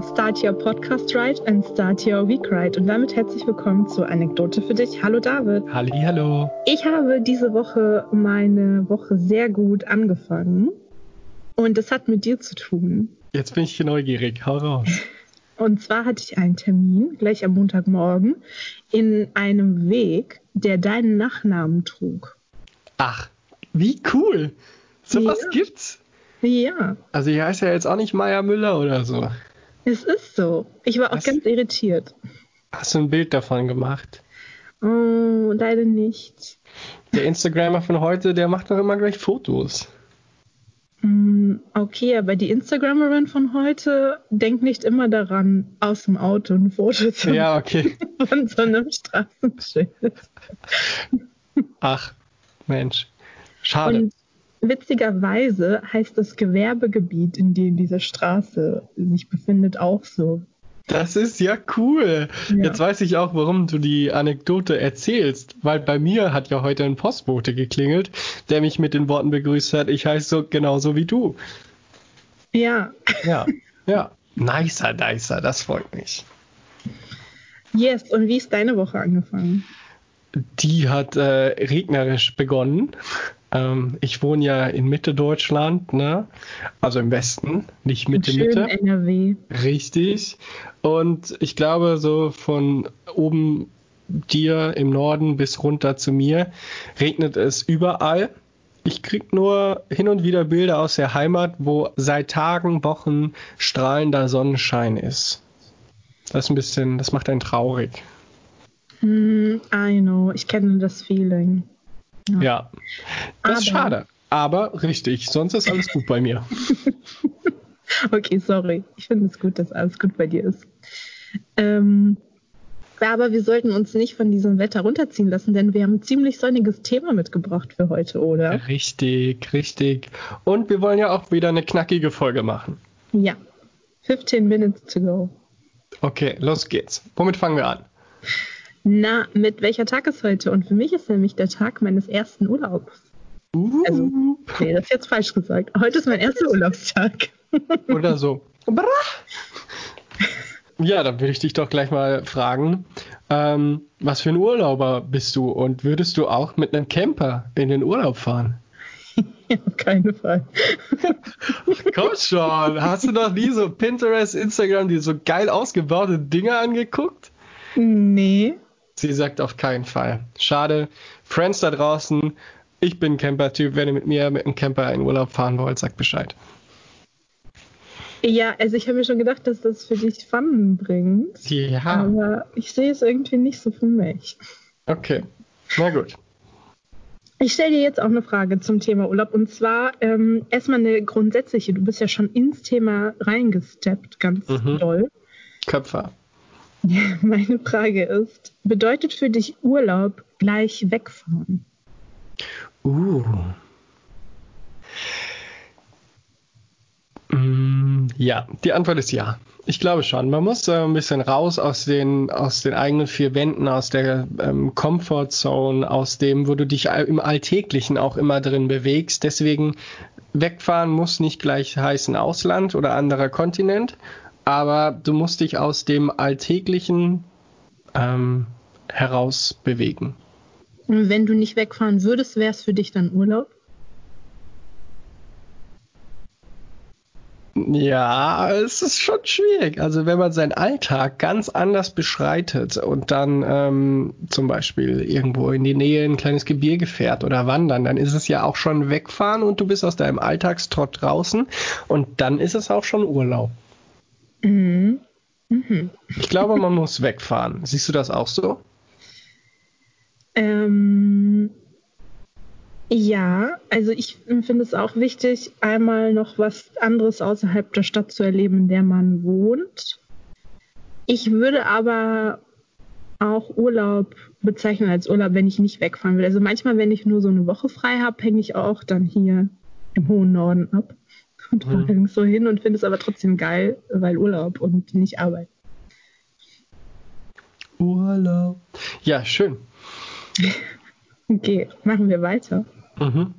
Start your podcast right and start your week right. Und damit herzlich willkommen zur Anekdote für dich. Hallo David. Halli, hallo. Ich habe diese Woche meine Woche sehr gut angefangen. Und das hat mit dir zu tun. Jetzt bin ich neugierig. Hau raus. Und zwar hatte ich einen Termin, gleich am Montagmorgen, in einem Weg, der deinen Nachnamen trug. Ach, wie cool. So ja. was gibt's. Ja. Also hier heißt ja jetzt auch nicht Meier Müller oder so. Es ist so. Ich war auch Was? ganz irritiert. Hast du ein Bild davon gemacht? Oh, leider nicht. Der Instagrammer von heute, der macht doch immer gleich Fotos. Mm, okay, aber die Instagrammerin von heute denkt nicht immer daran, aus dem Auto ein Foto zu ja, okay. von so einem Straßenschild. Ach, Mensch. Schade. Und Witzigerweise heißt das Gewerbegebiet, in dem diese Straße sich befindet, auch so. Das ist ja cool. Ja. Jetzt weiß ich auch, warum du die Anekdote erzählst, weil bei mir hat ja heute ein Postbote geklingelt, der mich mit den Worten begrüßt hat, ich heiße so genauso wie du. Ja. Ja, ja. Nicer, nicer, das freut mich. Yes, und wie ist deine Woche angefangen? Die hat äh, regnerisch begonnen. Ähm, ich wohne ja in Mitte Deutschland, ne? also im Westen, nicht Mitte, Mitte. NRW. Richtig. Und ich glaube, so von oben dir im Norden bis runter zu mir regnet es überall. Ich krieg nur hin und wieder Bilder aus der Heimat, wo seit Tagen, Wochen strahlender Sonnenschein ist. Das ist ein bisschen, das macht einen traurig. Mm, I know, ich kenne das Feeling. Ja, ja. das ist schade. Aber richtig, sonst ist alles gut bei mir. okay, sorry. Ich finde es gut, dass alles gut bei dir ist. Ähm, aber wir sollten uns nicht von diesem Wetter runterziehen lassen, denn wir haben ein ziemlich sonniges Thema mitgebracht für heute, oder? Richtig, richtig. Und wir wollen ja auch wieder eine knackige Folge machen. Ja. 15 minutes to go. Okay, los geht's. Womit fangen wir an? Na, mit welcher Tag ist heute? Und für mich ist nämlich der Tag meines ersten Urlaubs. Uh. Also, nee, das ist jetzt falsch gesagt. Heute ist mein erster Urlaubstag. Oder so. Ja, dann würde ich dich doch gleich mal fragen, ähm, was für ein Urlauber bist du und würdest du auch mit einem Camper in den Urlaub fahren? Ja, keine Fall. Komm schon, hast du noch nie so Pinterest, Instagram, die so geil ausgebaute Dinge angeguckt? Nee. Sie sagt auf keinen Fall. Schade. Friends da draußen, ich bin Camper-Typ. Wenn ihr mit mir mit einem Camper in Urlaub fahren wollt, sagt Bescheid. Ja, also ich habe mir schon gedacht, dass das für dich Fun bringt. Ja. Aber ich sehe es irgendwie nicht so für mich. Okay, na gut. Ich stelle dir jetzt auch eine Frage zum Thema Urlaub. Und zwar ähm, erstmal eine grundsätzliche. Du bist ja schon ins Thema reingesteppt, ganz mhm. doll. Köpfer. Meine Frage ist, bedeutet für dich Urlaub gleich wegfahren? Uh. Mm, ja, die Antwort ist ja. Ich glaube schon. Man muss äh, ein bisschen raus aus den, aus den eigenen vier Wänden, aus der ähm, Comfort aus dem, wo du dich im Alltäglichen auch immer drin bewegst. Deswegen wegfahren muss nicht gleich heißen Ausland oder anderer Kontinent, aber du musst dich aus dem Alltäglichen ähm, heraus bewegen. Wenn du nicht wegfahren würdest, wäre es für dich dann Urlaub? Ja, es ist schon schwierig. Also wenn man seinen Alltag ganz anders beschreitet und dann ähm, zum Beispiel irgendwo in die Nähe ein kleines Gebirge fährt oder wandern, dann ist es ja auch schon wegfahren und du bist aus deinem Alltagstrott draußen und dann ist es auch schon Urlaub. Mhm. Mhm. Ich glaube, man muss wegfahren. Siehst du das auch so? Ähm, ja, also ich finde es auch wichtig, einmal noch was anderes außerhalb der Stadt zu erleben, in der man wohnt. Ich würde aber auch Urlaub bezeichnen als Urlaub, wenn ich nicht wegfahren will. Also manchmal, wenn ich nur so eine Woche frei habe, hänge ich auch dann hier im hohen Norden ab und mhm. so hin und finde es aber trotzdem geil, weil Urlaub und nicht Arbeit. Urlaub. Ja, schön. Okay, machen wir weiter. Mhm.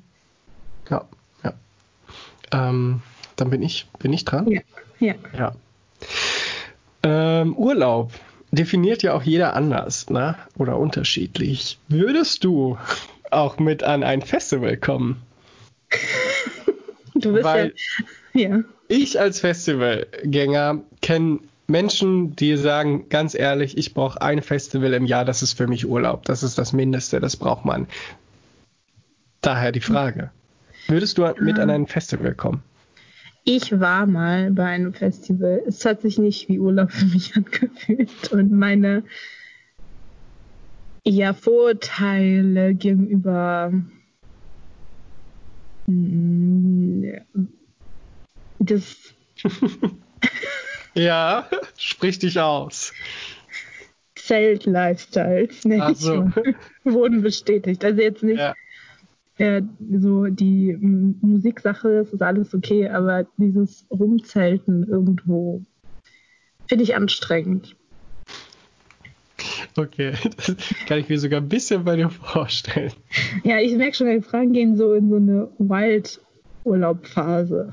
Ja, ja. Ähm, dann bin ich, bin ich dran? Ja. ja. ja. Ähm, Urlaub definiert ja auch jeder anders, ne? Oder unterschiedlich. Würdest du auch mit an ein Festival kommen? Du bist Weil ja. ja. ich als Festivalgänger kenne Menschen, die sagen, ganz ehrlich, ich brauche ein Festival im Jahr, das ist für mich Urlaub. Das ist das Mindeste, das braucht man. Daher die Frage. Würdest du mit an ein Festival kommen? Ich war mal bei einem Festival. Es hat sich nicht wie Urlaub für mich angefühlt. Und meine ja, Vorurteile gegenüber mm, des Ja, sprich dich aus. Zelt-Lifestyles, nenn Ach ich so. mal, wurden bestätigt. Also jetzt nicht Ja. äh, so die M Musiksache, das ist alles okay, aber dieses Rumzelten irgendwo finde ich anstrengend. Okay, das kann ich mir sogar ein bisschen bei dir vorstellen. Ja, ich merke schon, die Fragen gehen so in so eine Wild-Urlaub-Phase.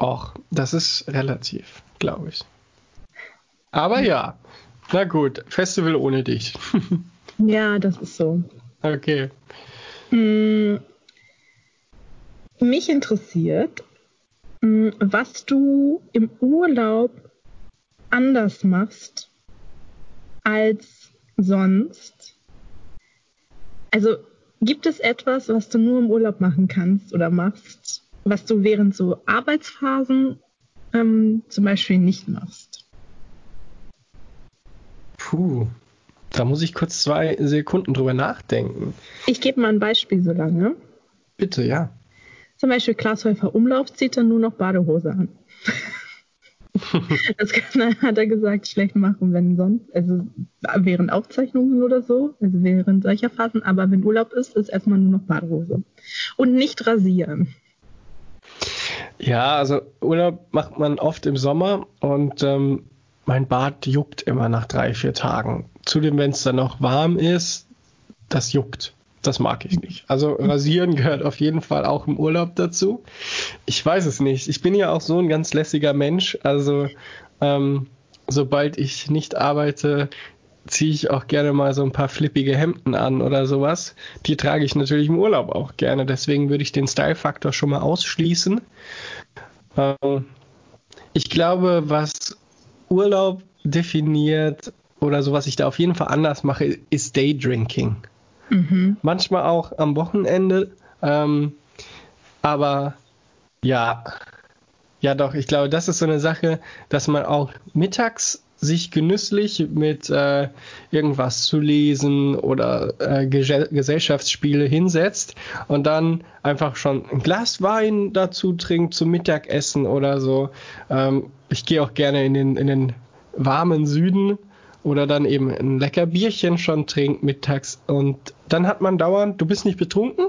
Och, das ist relativ, glaube ich. Aber ja, na gut, Festival ohne dich. Ja, das ist so. okay. Mm, Mich interessiert, mm, was du im Urlaub anders machst als sonst. Also gibt es etwas, was du nur im Urlaub machen kannst oder machst, was du während so Arbeitsphasen ähm, zum Beispiel nicht machst? Puh, da muss ich kurz zwei Sekunden drüber nachdenken. Ich gebe mal ein Beispiel so lange. Bitte, ja. Zum Beispiel Klaas Häufer Umlauf zieht dann nur noch Badehose an. das kann er, hat er gesagt, schlecht machen, wenn sonst, also während Aufzeichnungen oder so, also während solcher Phasen, aber wenn Urlaub ist, ist erstmal nur noch Badehose. Und nicht rasieren. Ja, also Urlaub macht man oft im Sommer und ähm, mein Bart juckt immer nach drei, vier Tagen. Zudem, wenn es dann noch warm ist, das juckt. Das mag ich nicht. Also rasieren gehört auf jeden Fall auch im Urlaub dazu. Ich weiß es nicht. Ich bin ja auch so ein ganz lässiger Mensch. Also ähm, sobald ich nicht arbeite, ziehe ich auch gerne mal so ein paar flippige Hemden an oder sowas. Die trage ich natürlich im Urlaub auch gerne. Deswegen würde ich den Style-Faktor schon mal ausschließen. Ähm, ich glaube, was Urlaub definiert oder so, was ich da auf jeden Fall anders mache, ist Daydrinking. Mhm. Manchmal auch am Wochenende. Ähm, aber ja, ja doch, ich glaube, das ist so eine Sache, dass man auch mittags sich genüsslich mit äh, irgendwas zu lesen oder äh, Gese- Gesellschaftsspiele hinsetzt und dann einfach schon ein Glas Wein dazu trinkt zum Mittagessen oder so. Ähm, ich gehe auch gerne in den, in den warmen Süden oder dann eben ein lecker Bierchen schon trinkt mittags und dann hat man dauernd, du bist nicht betrunken,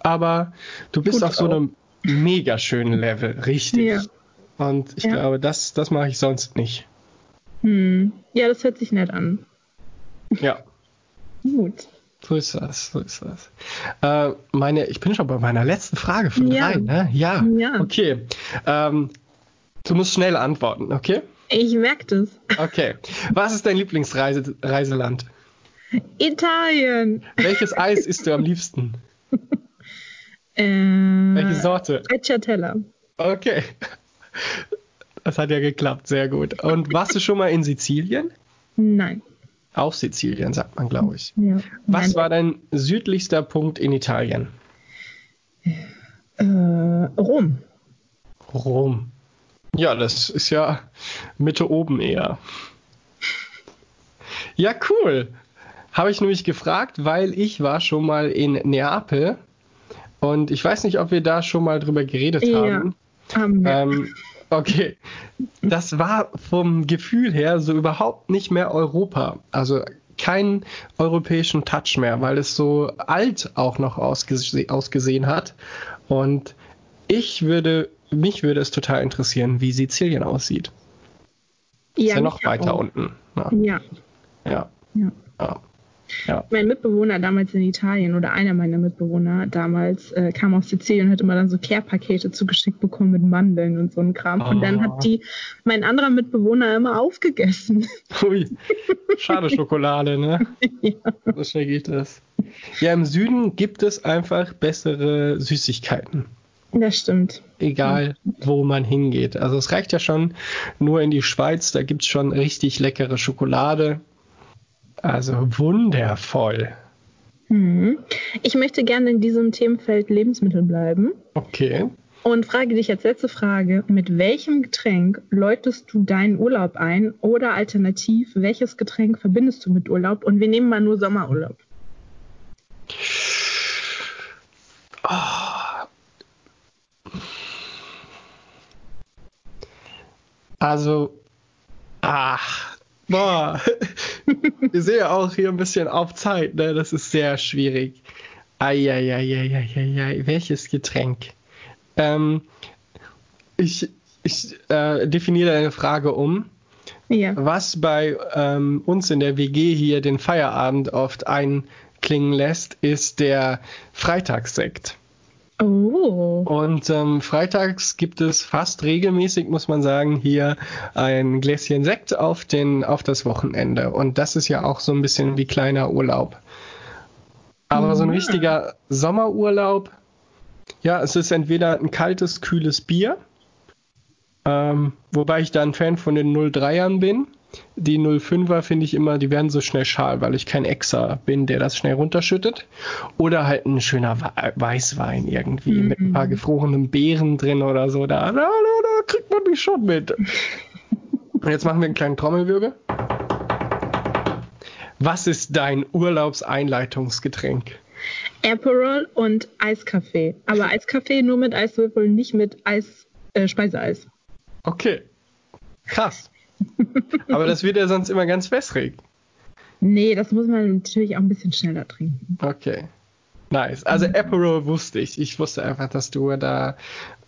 aber du bist Gut auf so auch. einem mega schönen Level, richtig. Ja. Und ich Ja. glaube, das, das mache ich sonst nicht. Hm. Ja, das hört sich nett an. Ja, Gut. so ist das, so ist das. Äh, meine, ich bin schon bei meiner letzten Frage von Ja. drei, ne? Ja. Ja. Okay. Ähm, du musst schnell antworten, okay? Ich merke das. Okay. Was ist dein Lieblingsreiseland? Italien. Welches Eis isst du am liebsten? Äh, Welche Sorte? Stracciatella. Okay. Das hat ja geklappt, sehr gut. Und warst du schon mal in Sizilien? Nein. Auf Sizilien, sagt man, glaube ich. Ja. Was Nein. war dein südlichster Punkt in Italien? Äh, Rom. Rom. Ja, das ist ja Mitte oben eher. Ja, cool. Habe ich nämlich gefragt, weil ich war schon mal in Neapel und ich weiß nicht, ob wir da schon mal drüber geredet Ja. haben. Haben wir. Ähm, okay. Das war vom Gefühl her so überhaupt nicht mehr Europa. Also keinen europäischen Touch mehr, weil es so alt auch noch ausgese ausgesehen hat. Und ich würde, mich würde es total interessieren, wie Sizilien aussieht. ist ja noch weiter auch. unten. Ja, Ja. ja, ja. ja. Ja. Mein Mitbewohner damals in Italien oder einer meiner Mitbewohner damals äh, kam aus Sizilien und hat immer dann so Care-Pakete zugeschickt bekommen mit Mandeln und so ein Kram. Oh. Und dann hat ah. die mein anderer Mitbewohner immer aufgegessen. Ui, schade Schokolade, ne? ja. So schnell geht das. Ja, im Süden gibt es einfach bessere Süßigkeiten. Das stimmt. Egal, wo man hingeht. Also es reicht ja schon nur in die Schweiz, da gibt es schon richtig leckere Schokolade. Also wundervoll. Hm. Ich möchte gerne in diesem Themenfeld Lebensmittel bleiben. Okay. Und frage dich als letzte Frage, mit welchem Getränk läutest du deinen Urlaub ein oder alternativ, welches Getränk verbindest du mit Urlaub? Und wir nehmen mal nur Sommerurlaub. Also, ach, boah, wir sehen ja auch hier ein bisschen auf Zeit, ne? Das ist sehr schwierig. Eieieiei, welches Getränk? Ähm, ich ich äh, definiere eine Frage um. Ja. Was bei ähm, uns in der WG hier den Feierabend oft einklingen lässt, ist der Freitagssekt. Oh. Und ähm, freitags gibt es fast regelmäßig, muss man sagen, hier ein Gläschen Sekt auf, den, auf das Wochenende. Und das ist ja auch so ein bisschen wie kleiner Urlaub. Aber so ein richtiger Sommerurlaub, ja, es ist entweder ein kaltes, kühles Bier, ähm, wobei ich da ein Fan von den 03ern bin die 05er finde ich immer, die werden so schnell schal, weil ich kein Exer bin, der das schnell runterschüttet. Oder halt ein schöner Weißwein irgendwie mhm. mit ein paar gefrorenen Beeren drin oder so. Da, da, da, da kriegt man mich schon mit. Und jetzt machen wir einen kleinen Trommelwirbel. Was ist dein Urlaubseinleitungsgetränk? Aperol und Eiskaffee. Aber Eiskaffee nur mit Eiswürfel, nicht mit Eis, äh, Speiseeis. Okay. Krass. Aber das wird ja sonst immer ganz wässrig. Nee, das muss man natürlich auch ein bisschen schneller trinken. Okay. Nice. Also Aperol wusste ich. Ich wusste einfach, dass du da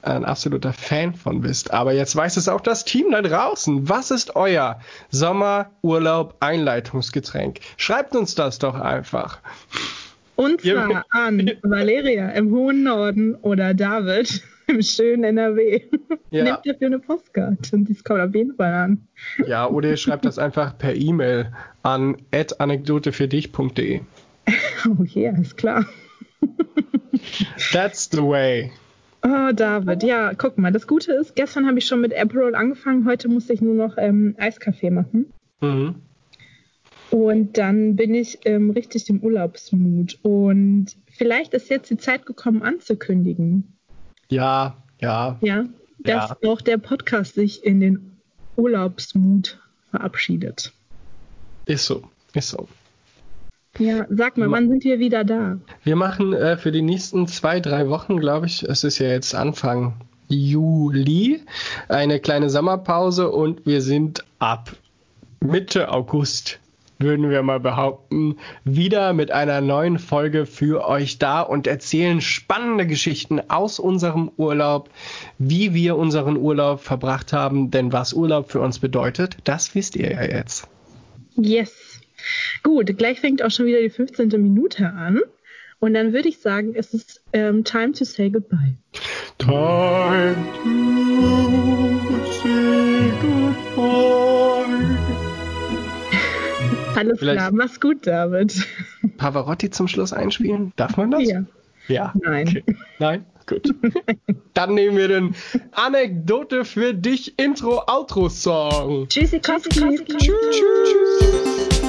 ein absoluter Fan von bist. Aber jetzt weiß es auch das Team da draußen. Was ist euer Sommerurlaub-Einleitungsgetränk? Schreibt uns das doch einfach. Und zwar an Valeria im hohen Norden oder David im schönen NRW. Ja. Nehmt dafür eine Postkarte und die kommt auf jeden Fall an. Ja, oder ihr schreibt das einfach per E-Mail an anekdotefürdich.de. Oh yeah, ist klar. That's the way. Oh, David, ja, guck mal, das Gute ist, gestern habe ich schon mit Aperol angefangen, heute musste ich nur noch ähm, Eiskaffee machen. Mhm. Und dann bin ich ähm, richtig im Urlaubsmut. Und vielleicht ist jetzt die Zeit gekommen, anzukündigen. Ja, ja. Ja, dass ja. auch der Podcast sich in den Urlaubsmut verabschiedet. Ist so, ist so. Ja, sag mal, wann sind wir wieder da? Wir machen äh, für die nächsten zwei, drei Wochen, glaube ich, es ist ja jetzt Anfang Juli, eine kleine Sommerpause und wir sind ab Mitte August würden wir mal behaupten, wieder mit einer neuen Folge für euch da und erzählen spannende Geschichten aus unserem Urlaub, wie wir unseren Urlaub verbracht haben. Denn was Urlaub für uns bedeutet, das wisst ihr ja jetzt. Yes. Gut, gleich fängt auch schon wieder die 15. Minute an. Und dann würde ich sagen, es ist ähm, time to say goodbye. Time to Alles Vielleicht klar, mach's gut, David. Pavarotti zum Schluss einspielen? Darf man das? Ja. Ja. Nein. Okay. Nein? Gut. Dann nehmen wir den Anekdote für dich Intro-Outro-Song. Tschüssi, Tschüssi, Tschüssi. Tschüss.